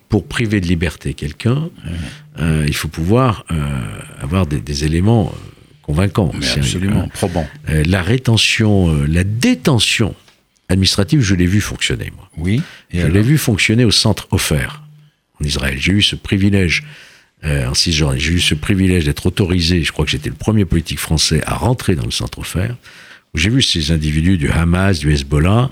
Pour priver de liberté quelqu'un, euh, il faut pouvoir euh, avoir des, des éléments convaincants. Mais C'est- absolument, probant. euh, la rétention, la détention administrative, je l'ai vu fonctionner, moi. Oui. Et je l'ai vu fonctionner au centre offert en Israël. J'ai eu ce privilège en Cisjordanie. J'ai eu ce privilège d'être autorisé, je crois que j'étais le premier politique français à rentrer dans le centre offert, où j'ai vu ces individus du Hamas, du Hezbollah,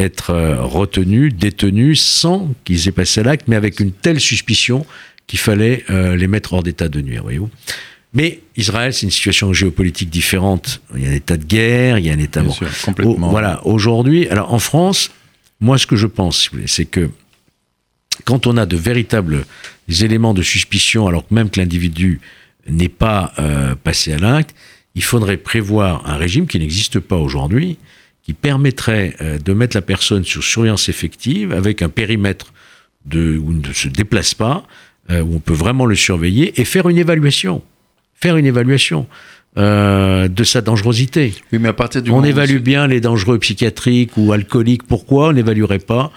être euh, retenus, détenus, sans qu'ils aient passé l'acte, mais avec une telle suspicion qu'il fallait euh, les mettre hors d'état de nuire, voyez-vous. Mais Israël, c'est une situation géopolitique différente. Il y a un état de guerre, il y a un état... Bien sûr, complètement. Voilà, aujourd'hui, alors en France, moi ce que je pense, c'est que quand on a de véritables éléments de suspicion, alors que même que l'individu n'est pas euh, passé à l'acte, il faudrait prévoir un régime qui n'existe pas aujourd'hui, qui permettrait euh, de mettre la personne sur surveillance effective avec un périmètre de, où il ne se déplace pas, euh, où on peut vraiment le surveiller et faire une évaluation. Faire une évaluation euh, de sa dangerosité. Oui, mais à partir du On où évalue bien les dangereux psychiatriques ou alcooliques. Pourquoi on n'évaluerait pas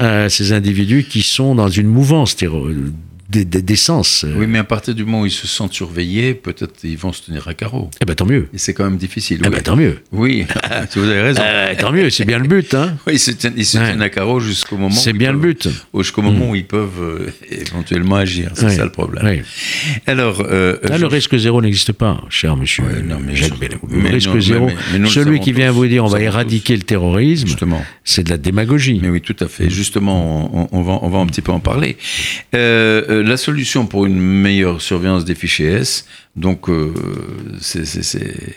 euh, ces individus qui sont dans une mouvance terro- d- d- d'essence Oui, mais à partir du moment où ils se sentent surveillés, peut-être ils vont se tenir à carreau. Eh ben tant mieux. Et c'est quand même difficile. Eh oui. ben tant mieux. Oui, [laughs] vous avez raison. [laughs] Euh, tant mieux, c'est bien le but. Hein. Oui, ils se tiennent, ils se Ouais. tiennent à carreau jusqu'au moment. C'est où ils bien le peuvent- but. Jusqu'au moment où ils peuvent euh, éventuellement agir. C'est Oui, ça le problème. oui. Alors, euh, Là, je- le risque zéro n'existe pas, cher monsieur non, mais je- Le risque non, zéro, mais- mais celui qui vient tous. vous dire on va éradiquer le terrorisme, justement. c'est de la démagogie. Mais oui, tout à fait. Justement, on, on va, on va un petit peu en parler. Euh, euh, la solution pour une meilleure surveillance des fichiers S, donc euh, c'est c'est- c'est-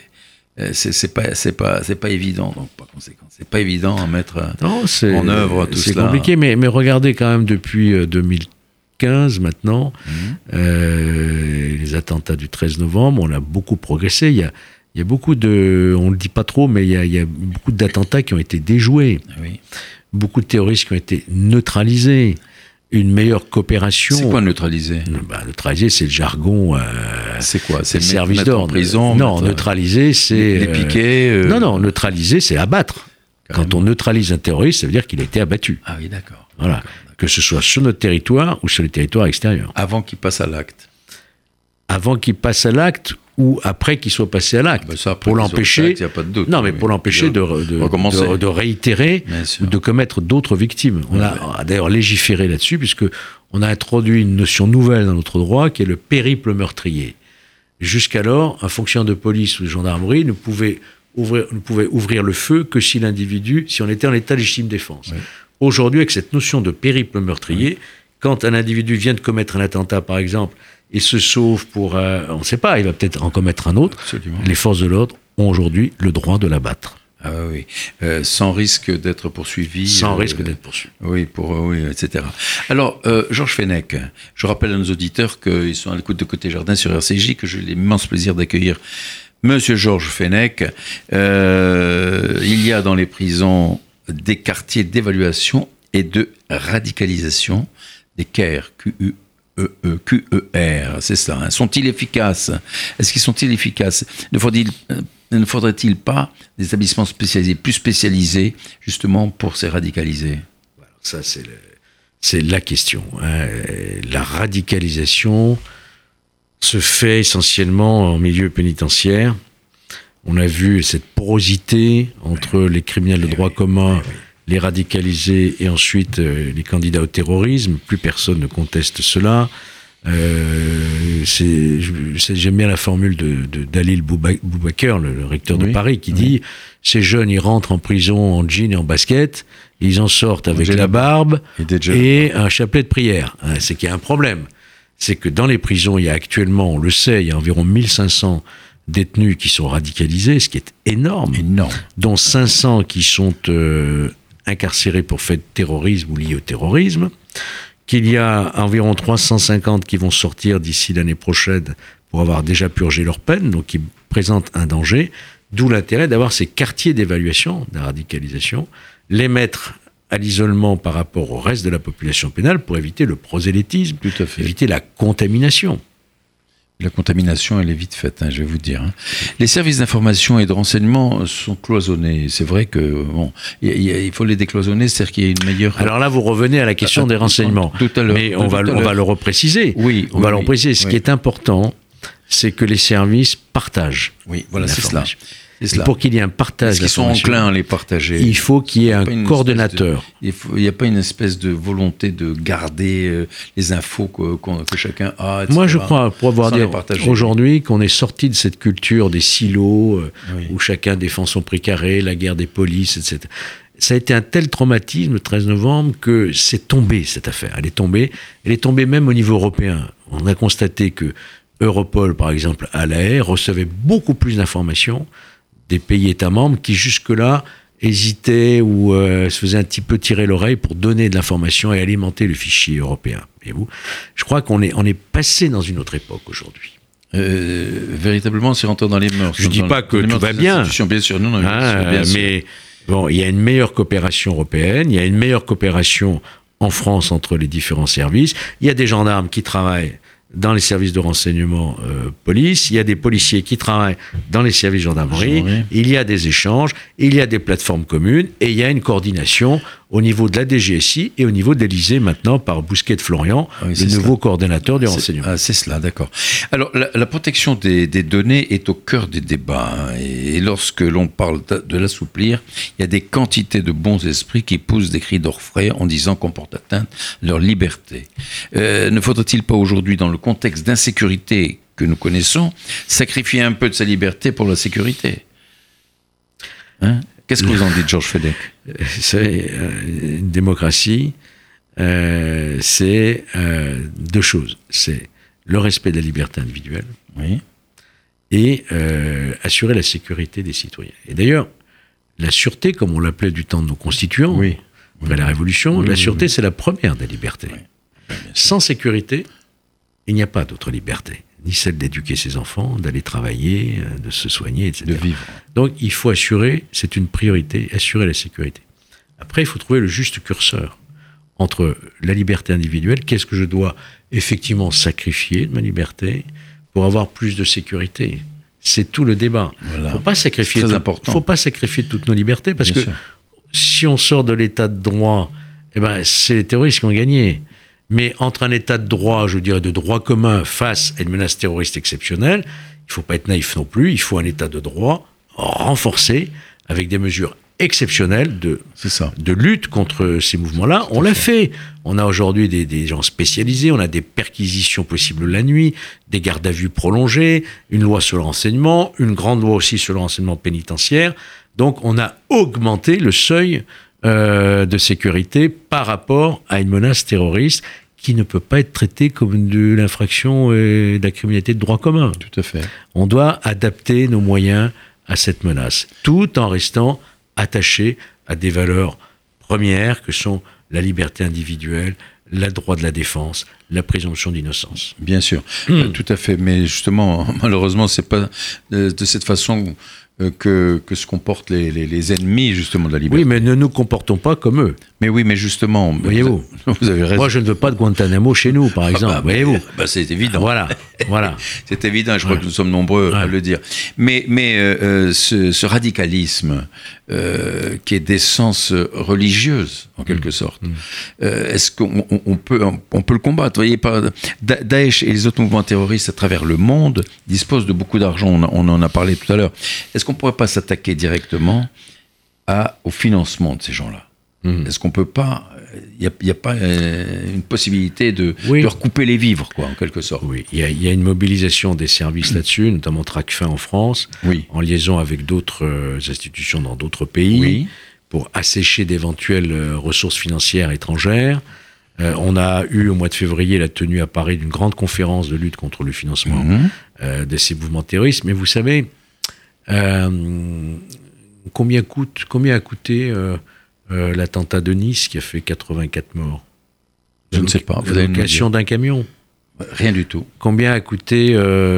euh, c'est c'est pas c'est pas c'est pas évident. Donc par conséquent, c'est pas évident à mettre. euh, Non, c'est en œuvre tout c'est cela. compliqué, mais, mais regardez quand même depuis euh, 2015 maintenant, Mhm. euh, les attentats du 13 novembre, on a beaucoup progressé. Il y a, il y a beaucoup de, on le dit pas trop, mais il y a, il y a beaucoup d'attentats qui ont été déjoués, Oui. beaucoup de terroristes qui ont été neutralisés, une meilleure coopération. C'est quoi neutraliser bah, Neutraliser, c'est le jargon. Euh, C'est quoi c'est le service d'ordre. Non, mettre- neutraliser, c'est les euh, piquer. euh, Non, non, neutraliser, c'est abattre. Quand Carrément. on neutralise un terroriste, ça veut dire qu'il a été abattu. Ah oui, d'accord. Voilà. Que ce soit sur notre territoire ou sur les territoires extérieurs. Avant qu'il passe à l'acte. Avant qu'il passe à l'acte ou après qu'il soit passé à l'acte. Ben après pour l'empêcher. Non, mais Oui. pour l'empêcher de, de, Recommencer. de- de réitérer ou de commettre d'autres victimes. On a, on a d'ailleurs légiféré là-dessus, puisque on a introduit une notion nouvelle dans notre droit qui est le périple meurtrier. Jusqu'alors, un fonctionnaire de police ou de gendarmerie ne pouvait ouvrir, ne pouvait ouvrir le feu que si l'individu, si on était en état légitime défense. Aujourd'hui, avec cette notion de périple meurtrier, quand un individu vient de commettre un attentat, par exemple, et se sauve pour, euh, on ne sait pas, il va peut-être en commettre un autre, Absolument. les forces de l'ordre ont aujourd'hui le droit de l'abattre, Ah oui, Euh, sans risque d'être poursuivi. sans euh, risque d'être poursuivi. Oui, pour, euh, oui, etc. Alors, euh, Georges Fenech, je rappelle à nos auditeurs qu'ils sont à l'écoute de Côté Jardin sur RCJ, que j'ai l'immense plaisir d'accueillir Monsieur Georges Fenech. Il y a dans les prisons des quartiers d'évaluation et de radicalisation, des CAIR. E-E, Q-E-R, c'est ça. hein. Sont-ils efficaces? Est-ce qu'ils sont-ils efficaces? Ne faudrait-il euh, ne faudrait-il pas des établissements spécialisés, plus spécialisés, justement pour ces radicalisés Ça, c'est la question. hein. La radicalisation se fait essentiellement en milieu pénitentiaire. On a vu cette porosité entre les criminels de droit commun, les radicalisés et ensuite euh, les candidats au terrorisme. Plus personne ne conteste cela. Euh, J'aime bien la formule de, de Dalil Bouba- Boubaker, le, le recteur de Paris, qui dit ces jeunes, ils rentrent en prison en jean et en basket, ils en sortent avec la barbe et un chapelet de prière. Hein, C'est qu'il y a un problème. C'est que dans les prisons, il y a actuellement, on le sait, il y a environ 1500 détenus qui sont radicalisés, ce qui est énorme, Énorme. dont 500 qui sont euh, incarcérés pour fait de terrorisme ou liés au terrorisme, qu'il y a environ 350 qui vont sortir d'ici l'année prochaine pour avoir déjà purgé leur peine, donc qui présentent un danger, d'où l'intérêt d'avoir ces quartiers d'évaluation de la radicalisation, les mettre à l'isolement par rapport au reste de la population pénale pour éviter le prosélytisme, Tout à fait. éviter la contamination. La contamination, elle est vite faite, hein, je vais vous dire. hein. Les services d'information et de renseignement sont cloisonnés. C'est vrai que bon, il faut les décloisonner, c'est-à-dire qu'il y a une meilleure. Alors là, vous revenez à la question des renseignements. Tout à l'heure. Mais on Tout va, on le repréciser. Oui, On oui, va le oui, repréciser. Ce qui est important, c'est que les services partagent. Oui, voilà, c'est cela. Pour qu'il y ait un partage qu'ils sont enclins à les partager Il faut qu'il y ait un coordonnateur. De, il n'y a pas une espèce de volonté de garder euh, les infos que, que chacun a. Moi, je crois, pour avoir dit aujourd'hui, qu'on est sorti de cette culture des silos euh, où chacun défend son précaré, la guerre des polices, etc ça a été un tel traumatisme le 13 novembre que c'est tombé cette affaire. Elle est tombée. Elle est tombée même au niveau européen. On a constaté que Europol, par exemple, à la recevait beaucoup plus d'informations des pays États membres qui jusque-là hésitaient ou euh, se faisaient un petit peu tirer l'oreille pour donner de l'information et alimenter le fichier européen. Et vous, je crois qu'on est, on est passé dans une autre époque aujourd'hui. Euh, véritablement, c'est rentré dans les mœurs. Je ne dis pas que tout va bien. Bien sûr, non, non, ah, bien sûr. mais Bon, il y a une meilleure coopération européenne, il y a une meilleure coopération en France entre les différents services. Il y a des gendarmes qui travaillent dans les services de renseignement euh, police, il y a des policiers qui travaillent dans les services gendarmerie, il y a des échanges, il y a des plateformes communes. Et il y a une coordination au niveau de la DGSI et au niveau de l'Elysée maintenant par Bousquet de Florian, ah le nouveau coordonnateur du renseignement. Ah, c'est cela, d'accord. Alors la, protection des, données est au cœur des débats hein, et, lorsque l'on parle de, l'assouplir, il y a des quantités de bons esprits qui poussent des cris d'orfraie en disant qu'on porte atteinte à leur liberté. Euh, ne faudrait-il pas aujourd'hui, dans le contexte d'insécurité que nous connaissons, sacrifier un peu de sa liberté pour la sécurité. Hein? Qu'est-ce que vous en dites, Georges Fedek C'est euh, une démocratie, euh, c'est euh, deux choses. C'est le respect de la liberté individuelle et assurer la sécurité des citoyens. Et d'ailleurs, la sûreté, comme on l'appelait du temps de nos constituants, après la Révolution, la sûreté, c'est la première des libertés. Sans sécurité, il n'y a pas d'autre liberté ni celle d'éduquer ses enfants, d'aller travailler, euh, de se soigner, etc. De vivre. Donc il faut assurer, c'est une priorité, assurer la sécurité. Après, il faut trouver le juste curseur entre la liberté individuelle, qu'est-ce que je dois effectivement sacrifier de ma liberté pour avoir plus de sécurité? C'est tout le débat. Il ne faut pas sacrifier. Faut pas sacrifier toutes nos libertés parce que si on sort de l'état de droit, eh ben c'est les terroristes qui ont gagné. Mais entre un état de droit, je dirais de droit commun, face à une menace terroriste exceptionnelle, il ne faut pas être naïf non plus, il faut un état de droit renforcé avec des mesures exceptionnelles de, de lutte contre ces mouvements-là. On l'a fait. On a aujourd'hui des, gens spécialisés, on a des perquisitions possibles la nuit, des gardes à vue prolongées, une loi sur le renseignement, une grande loi aussi sur le renseignement pénitentiaire. Donc on a augmenté le seuil euh, de sécurité par rapport à une menace terroriste qui ne peut pas être traité comme de l'infraction et de la criminalité de droit commun. Tout à fait. On doit adapter nos moyens à cette menace, tout en restant attaché à des valeurs premières que sont la liberté individuelle, le droit de la défense, la présomption d'innocence. Bien sûr, hmm. euh, tout à fait. Mais justement, [laughs] malheureusement, c'est pas de, de, cette façon euh, que, que se comportent les, les, ennemis justement de la liberté. Oui, mais ne nous comportons pas comme eux. Mais oui, mais justement, voyez-vous, [laughs] vous avez raison. Moi, je ne veux pas de Guantanamo chez nous, par ah exemple. Bah, voyez-vous. Bah, c'est évident. Voilà, voilà. [laughs] c'est évident. Je crois que nous sommes nombreux à le dire. Mais, mais euh, euh, ce, ce, radicalisme qui est d'essence religieuse, en quelque mm. sorte, mm. est-ce qu'on on peut, on peut le combattre? Voyez, pas Daesh et les autres mouvements terroristes à travers le monde disposent de beaucoup d'argent. On, on, en a parlé tout à l'heure. Est-ce qu'on ne pourrait pas s'attaquer directement à, au financement de ces gens-là hmm. Est-ce qu'on peut pas. Il n'y a, pas euh, une possibilité de, leur couper les vivres, quoi, en quelque sorte? Oui, il y, a une mobilisation des services là-dessus, notamment Tracfin en France, en liaison avec d'autres euh, institutions dans d'autres pays, pour assécher d'éventuelles euh, ressources financières étrangères. on a eu au mois de février la tenue à Paris d'une grande conférence de lutte contre le financement mhm. de ces mouvements terroristes. Mais vous savez, euh, combien, coûte, combien a coûté euh, euh, l'attentat de Nice qui a fait 84 morts? Je ne sais pas. Vous avez location d'un camion Rien du tout. Combien a coûté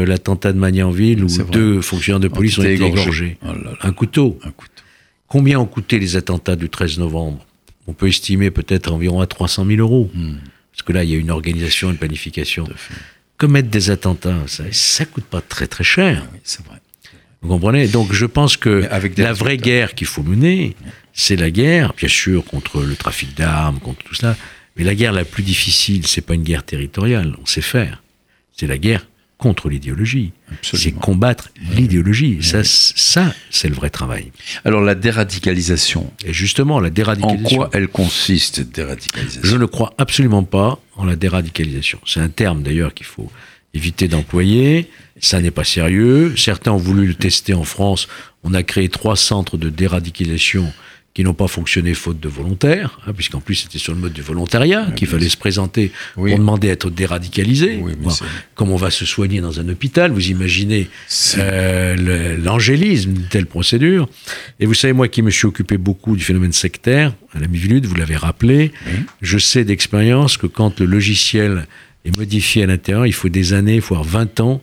l'attentat de Magnanville où deux fonctionnaires de police ont été égorgés, oh Un, couteau. Un couteau. Combien ont coûté les attentats du 13 novembre? On peut estimer peut-être environ à 300 000 euros. Hmm. Parce que là, il y a une organisation, une planification. Commettre des attentats, ça ne coûte pas très très cher. Oui, c'est vrai. Vous comprenez? Donc je pense que la vraie guerre qu'il faut mener, c'est la guerre, bien sûr, contre le trafic d'armes, contre tout cela. Mais la guerre la plus difficile, c'est pas une guerre territoriale, on sait faire. C'est la guerre contre l'idéologie. C'est combattre l'idéologie. Ça, ça c'est le vrai travail. Alors la déradicalisation, Et justement, la en déradicalisation. quoi elle consiste, déradicalisation? Je ne crois absolument pas en la déradicalisation. C'est un terme d'ailleurs qu'il faut éviter d'employer. Ça n'est pas sérieux. Certains ont voulu le tester en France. On a créé trois centres de déradicalisation qui n'ont pas fonctionné faute de volontaires, hein, puisqu'en plus c'était sur le mode du volontariat, qu'il fallait se présenter Oui. pour demander à être déradicalisé. Oui, Bon, comme on va se soigner dans un hôpital, vous imaginez euh, l'angélisme d'une telle procédure. Et vous savez, moi qui me suis occupé beaucoup du phénomène sectaire, à la Mivilude, vous l'avez rappelé, je sais d'expérience que quand le logiciel est modifié à l'intérieur, il faut des années, voire 20 ans,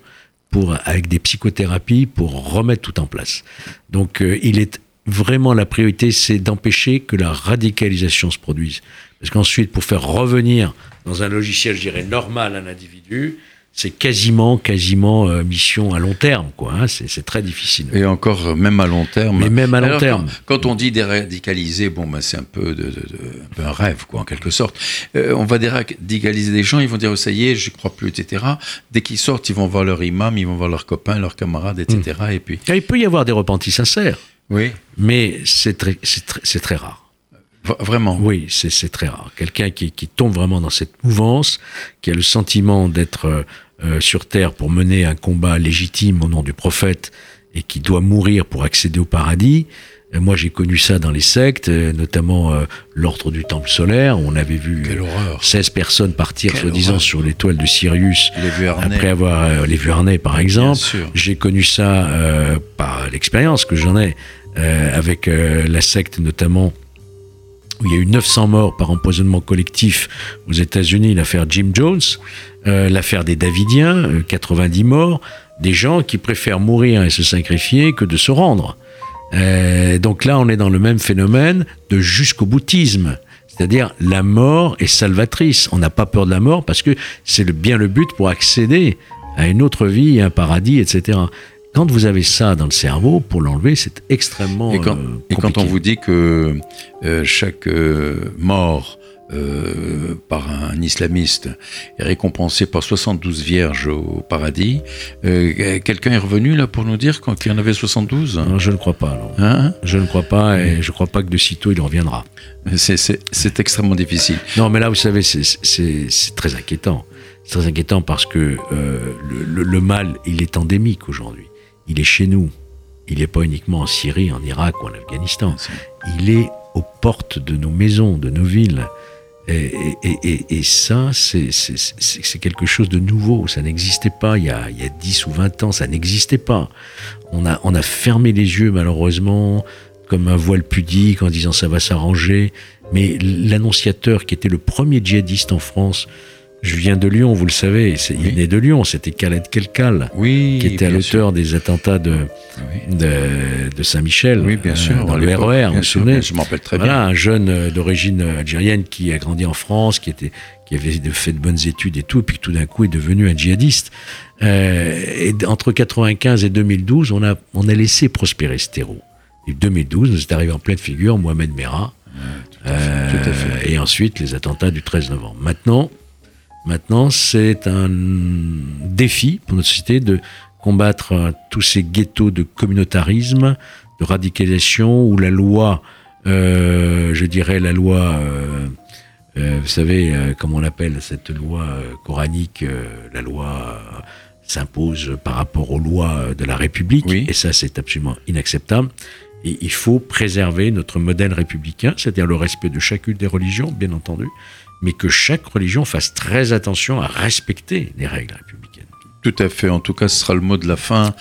pour, avec des psychothérapies, pour remettre tout en place. Donc euh, il est vraiment la priorité, c'est d'empêcher que la radicalisation se produise. Parce qu'ensuite, pour faire revenir dans un logiciel, je dirais, normal un individu, c'est quasiment, quasiment euh, mission à long terme, quoi. hein. C'est c'est très difficile. Et encore, euh, même à long terme. Mais même à long Alors, terme. Quand, quand on dit déradicaliser, bon, ben, c'est un peu, de, de- de- un peu un rêve, quoi, en quelque sorte. Euh, on va déradicaliser des gens, ils vont dire, oh, ça y est, je crois plus, etc. Dès qu'ils sortent, ils vont voir leur imam, ils vont voir leurs copains, leurs camarades, etc. Hmm. Et puis, Et Il peut y avoir des repentis sincères, oui, mais c'est très, c'est très, c'est très rare. V- vraiment. Oui, c'est très rare. Quelqu'un qui, qui tombe vraiment dans cette mouvance, qui a le sentiment d'être euh, euh, sur Terre pour mener un combat légitime au nom du prophète et qui doit mourir pour accéder au paradis. Euh, moi, j'ai connu ça dans les sectes, notamment euh, l'ordre du Temple solaire. où On avait vu Quelle euh, horreur. 16 personnes partir, soi-disant, sur l'étoile de Sirius. Les. Après avoir euh, les Vuarnais, par exemple. J'ai connu ça par l'expérience que j'en ai avec la secte notamment il y a eu 900 morts par empoisonnement collectif aux États-Unis, l'affaire Jim Jones, euh, l'affaire des Davidiens, euh, 90 morts, des gens qui préfèrent mourir et se sacrifier que de se rendre. Euh, donc là, on est dans le même phénomène de jusqu'au boutisme. C'est-à-dire la mort est salvatrice. On n'a pas peur de la mort parce que c'est bien le but pour accéder à une autre vie, un paradis, etc. Quand vous avez ça dans le cerveau, pour l'enlever, c'est extrêmement Et quand, euh, et quand on compliqué. vous dit que euh, chaque euh, mort euh, par un islamiste est récompensé par 72 vierges au paradis, euh, quelqu'un est revenu là pour nous dire qu'il y en avait 72 Non, je ne crois pas. non. Hein Je ne crois pas et je ne crois pas que de sitôt il reviendra. C'est- extrêmement difficile. Non, mais là, vous savez, c'est- très inquiétant. C'est très inquiétant parce que euh, le, le- le mal, il est endémique aujourd'hui. Il est chez nous. Il n'est pas uniquement en Syrie, en Irak ou en Afghanistan. Il est aux portes de nos maisons, de nos villes. Et, et- et- et ça, c'est quelque chose de nouveau. Ça n'existait pas il y, a, il y a 10 ou 20 ans. Ça n'existait pas. On a, on a fermé les yeux, malheureusement, comme un voile pudique en disant ça va s'arranger. Mais l'annonciateur qui était le premier djihadiste en France, je viens de Lyon, vous le savez, il Oui. est né de Lyon, c'était Khaled Kelkal, Oui, qui était à l'auteur des attentats de. Oui. de, de Saint-Michel, Oui, bien euh, sûr. dans le RER, vous bien vous sûr, souvenez Je m'en rappelle très voilà, bien. un jeune euh, d'origine euh, algérienne qui a grandi en France, qui était, qui avait fait de bonnes études et tout, et puis tout d'un coup est devenu un djihadiste. Euh, et entre 95 et 2012, on a, on a laissé prospérer ce terreau. Et 2012, nous est arrivé en pleine figure Mohamed Merah, euh, tout à fait. et ensuite les attentats du 13 novembre. Maintenant, maintenant, c'est un défi pour notre société de combattre euh, tous ces ghettos de communautarisme, de radicalisation, où la loi, euh, je dirais la loi, euh, euh, vous savez, euh, comment on appelle cette loi euh, coranique, euh, la loi s'impose par rapport aux lois de la République, Oui. et ça c'est absolument inacceptable. Et il faut préserver notre modèle républicain, c'est-à-dire le respect de chacune des religions, bien entendu, mais que chaque religion fasse très attention à respecter les règles républicaines. Tout à fait. En tout cas, ce sera le mot de la fin.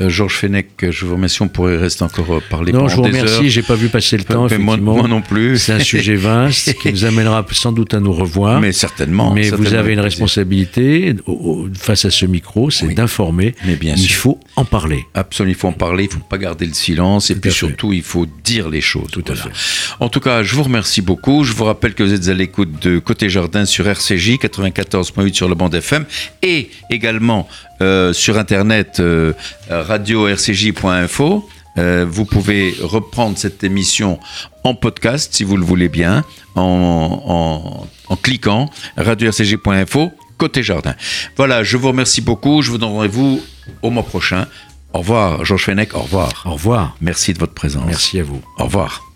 Euh, Georges Fenech, je vous remercie. On pourrait rester encore euh, parler non, je vous remercie, j'ai pas vu passer le temps, Mais moi, effectivement. moi non plus. C'est un sujet vaste qui nous amènera sans doute à nous revoir. Mais certainement. Mais certainement vous avez une responsabilité au- au- face à ce micro, c'est Oui. d'informer. Mais bien il sûr. faut en parler. Absolument, il faut en parler, il faut pas garder le silence et puis fait. surtout, il faut dire les choses. Tout à Voilà. En tout cas, je vous remercie beaucoup. Je vous rappelle que vous êtes à l'écoute de Côté Jardin sur RCJ 94.8 sur la bande FM et également euh, sur internet euh, radio-rcj.info. Euh, vous pouvez reprendre cette émission en podcast si vous le voulez bien en, en, en cliquant radio-rcj.info côté jardin. Voilà, je vous remercie beaucoup. Je vous donne rendez-vous au mois prochain. Au revoir, Georges Fenech. Au revoir. Au revoir. Merci de votre présence. Merci à vous. Au revoir.